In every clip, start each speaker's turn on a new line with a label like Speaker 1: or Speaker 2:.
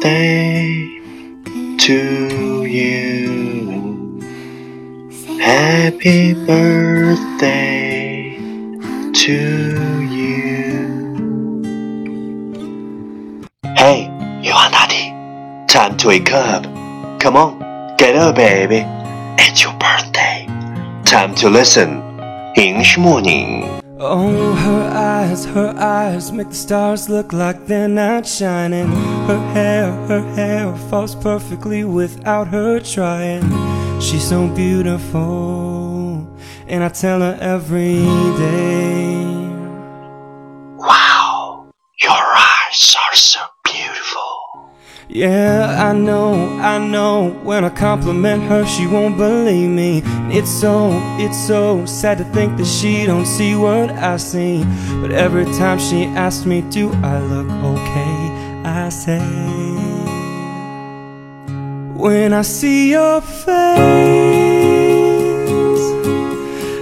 Speaker 1: Birthday to you. Happy birthday to you. Hey, Yuan Daddy, time to wake up. Come on, get up, baby. It's your birthday. Time to listen. English morning.
Speaker 2: Oh, her eyes, her eyes make the stars look like they're not shining. Her hair, her hair falls perfectly without her trying. She's so beautiful, and I tell her every day. Yeah, I know, I know. When I compliment her, she won't believe me. It's so, it's so sad to think that she don't see what I see. But every time she asks me, do I look okay? I say, when I see your face,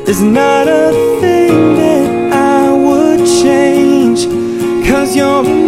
Speaker 2: there's not a thing that I would change. Cause you're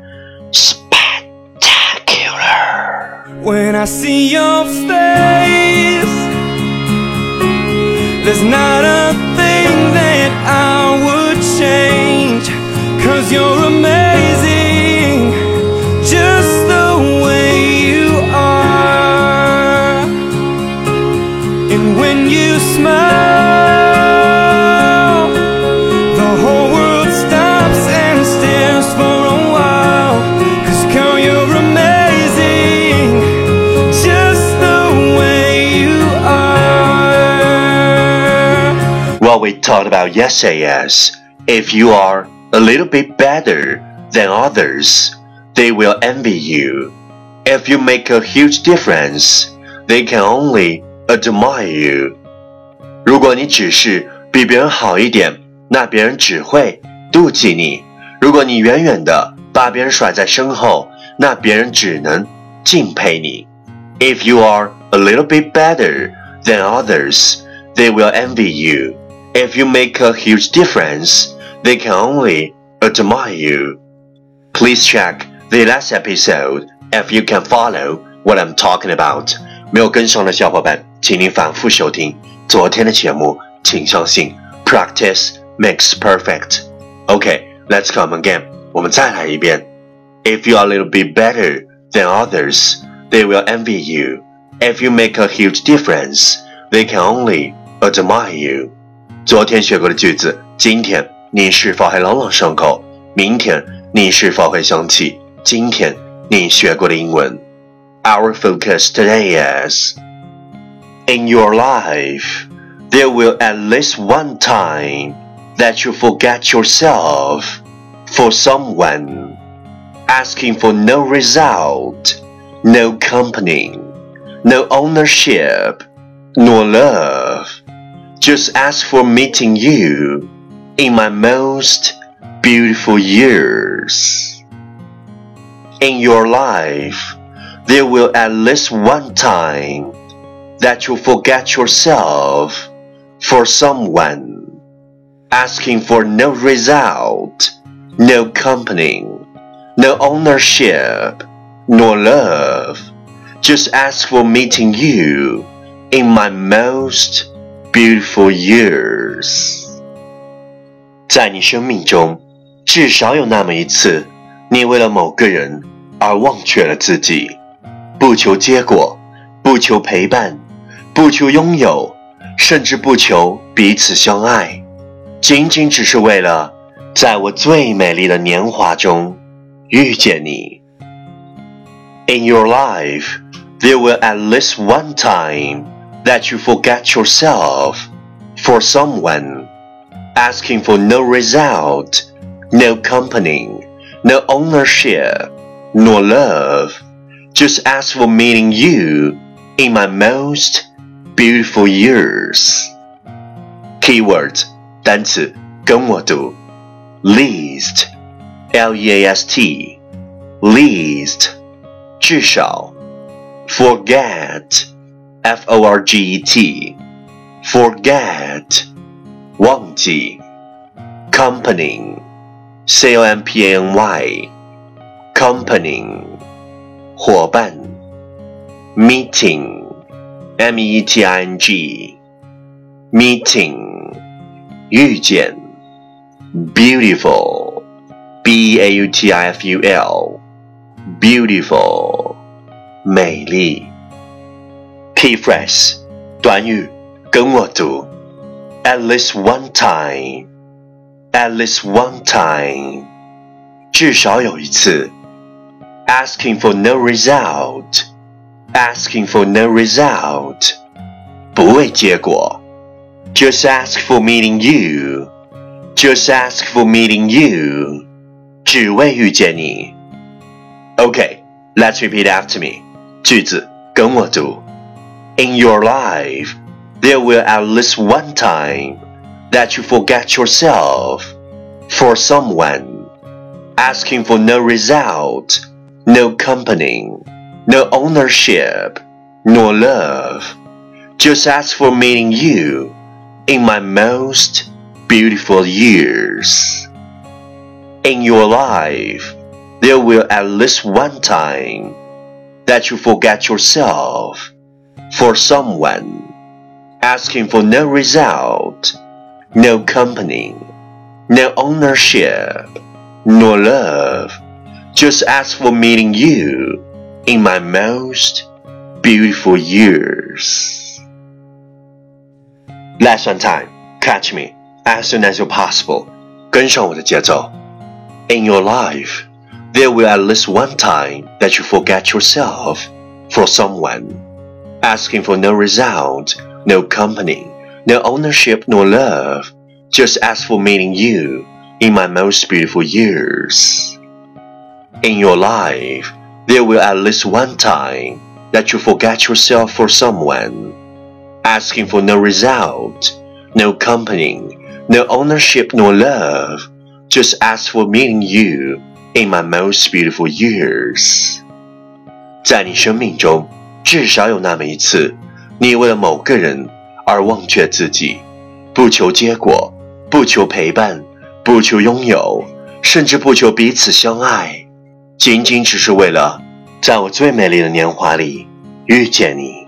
Speaker 1: spectacular.
Speaker 2: When I see your face, there's not a thing that I would change. Cause you're amazing, just the way you are. And when you smile,
Speaker 1: about yesterday is if you are a little bit better than others, they will envy you. If you make a huge difference, they can only admire you. 如果你只是比别人好一点，那别人只会妒忌你；如果你远远的把别人甩在身后，那别人只能敬佩你。If you are a little bit better than others, they will envy you. If you make a huge difference, they can only admire you. Please check the last episode if you can follow what I'm talking about. 没有跟上的小伙伴，请您反复收听昨天的节目。请相信，practice makes perfect. Okay, let's come again. 我们再来一遍。If you are a little bit better than others, they will envy you. If you make a huge difference, they can only admire you. 昨天学过的句子，今天你是否还朗朗上口？明天你是否会想起今天你学过的英文？Our focus today is in your life. There will at least one time that you forget yourself for someone, asking for no result, no company, no ownership, nor love. Just ask for meeting you in my most beautiful years. In your life, there will at least one time that you forget yourself for someone, asking for no result, no company, no ownership, nor love. Just ask for meeting you in my most beautiful years. 在你生命中，至少有那么一次，你为了某个人而忘却了自己，不求结果，不求陪伴，不求拥有，甚至不求彼此相爱，仅仅只是为了在我最美丽的年华中遇见你。In your life, there will at least one time that you forget yourself for someone, asking for no result, no company, no ownership, nor love. Just ask for meeting you in my most beautiful years. Keywords 单词跟我读 least L E A S T least 至少 forget F O R G E T forget 忘记 company C O M P A N Y company 伙伴 meeting M E T I N G meeting 遇见 beautiful B A U T I F U L beautiful 美丽 key phrase 短语跟我读 at least one time at least one time 至少有一次 asking for no result asking for no result 不为结果 just ask for meeting you just ask for meeting you 只为遇见你 Okay, let's repeat after me 句子跟我读 In your life there will at least one time that you forget yourself for someone, asking for no result, no company, no ownership, nor love. Just ask for meeting you in my most beautiful years. In your life, there will at least one time that you forget yourself for someone asking for no result, no company, no ownership, nor love. Just ask for meeting you in my most beautiful years. Last one time, catch me as soon as you're possible. 跟上我的节奏. In your life, there will at least one time that you forget yourself for someone, asking for no result, no company, no ownership nor love, just ask for meeting you in my most beautiful years. In your life, there will at least one time that you forget yourself for someone, asking for no result, no company, no ownership nor love, just ask for meeting you in my most beautiful years. 在你生命中， 至少有那么一次。你为了某个人而忘却自己，不求结果，不求陪伴，不求拥有，甚至不求彼此相爱，仅仅只是为了在我最美丽的年华里遇见你。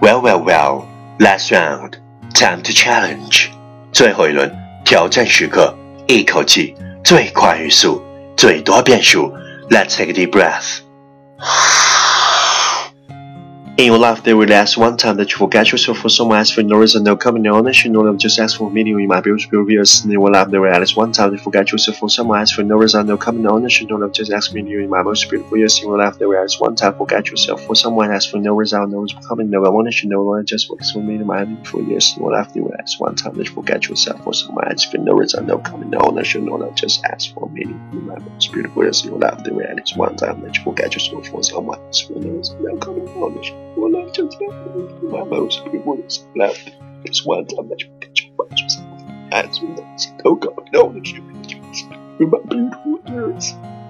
Speaker 1: Well, well, well. Last round, time to challenge. 最后一轮挑战时刻，一口气最快语速，最多变数。Let's take a deep breath. In your life, there will last one time that you forget yourself for someone else for no reason, no coming, no ownership, no love, just ask for meeting in my beautiful years. In your life, there will last one time that you forget yourself for someone else for no reason, no coming, no ownership, no love, just ask me in my most beautiful years. In your life, there will last one time forget yourself for someone else for no reason, no coming, no ownership, no love, just ask for me in my beautiful years. In your life, there will last one time that you forget yourself for someone else for no reason, no coming, no ownership, no love, just ask for me in my most beautiful years. In your life, there will last one time that you forget yourself for someone else for no reason, no coming, no ownership, no love, just my most beautiful is left is one mrs peter please let me go let me go let me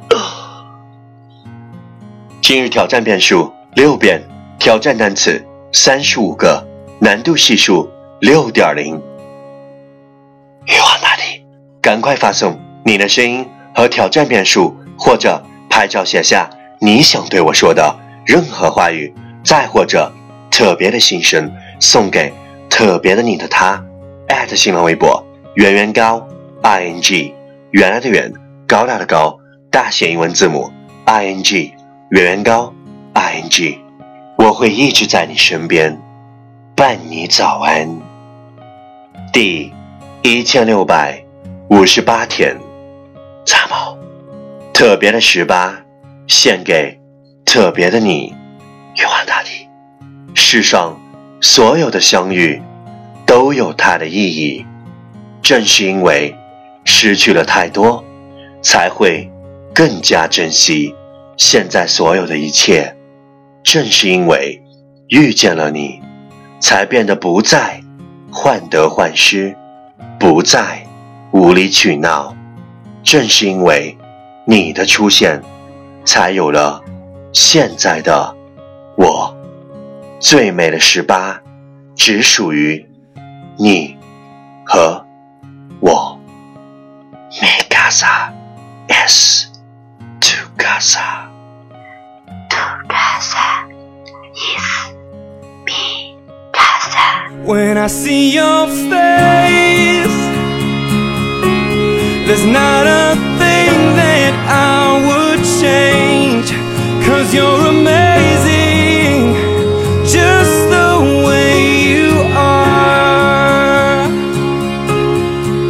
Speaker 1: go 今日挑战变数六遍，挑战单词三十五个，难度系数六点零。欲望哪里？赶快发送你的声音和挑战变数，或者拍照写下你想对我说的任何话语，再或者。特别的心声送给特别的你的他。新浪微博圆圆高 i n g 原来的圆高大的高大写英文字母 i n g 圆圆高 i n g 我会一直在你身边，伴你早安。第一千六百五十八天，杂毛特别的十八，献给特别的你，玉皇大帝。世上所有的相遇，都都有它的意义。正是因为失去了太多，才会更加珍惜现在所有的一切。正是因为遇见了你，才变得不再患得患失，不再无理取闹。正是因为你的出现，才有了现在的我。最美的十八，只属于你和我。Mi casa es tu casa.
Speaker 3: Tu casa is mi casa.
Speaker 2: When I see your face, there's not a thing that I would change. Cause you're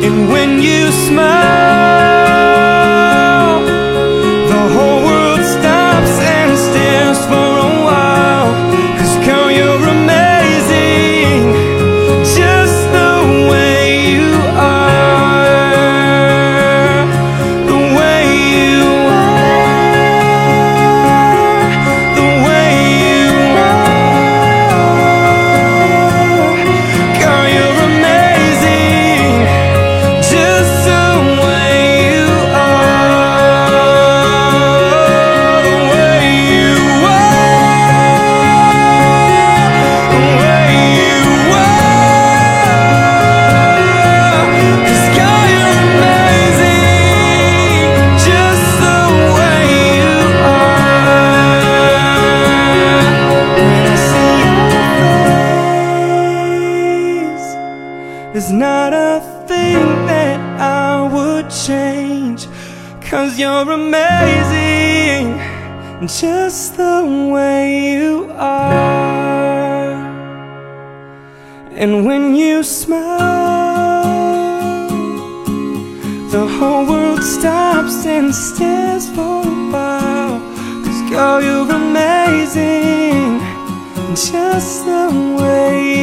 Speaker 2: And when you smile, you're amazing, just the way you are. And when you smile, the whole world stops and stares for a while. Cause girl, you're amazing, just the way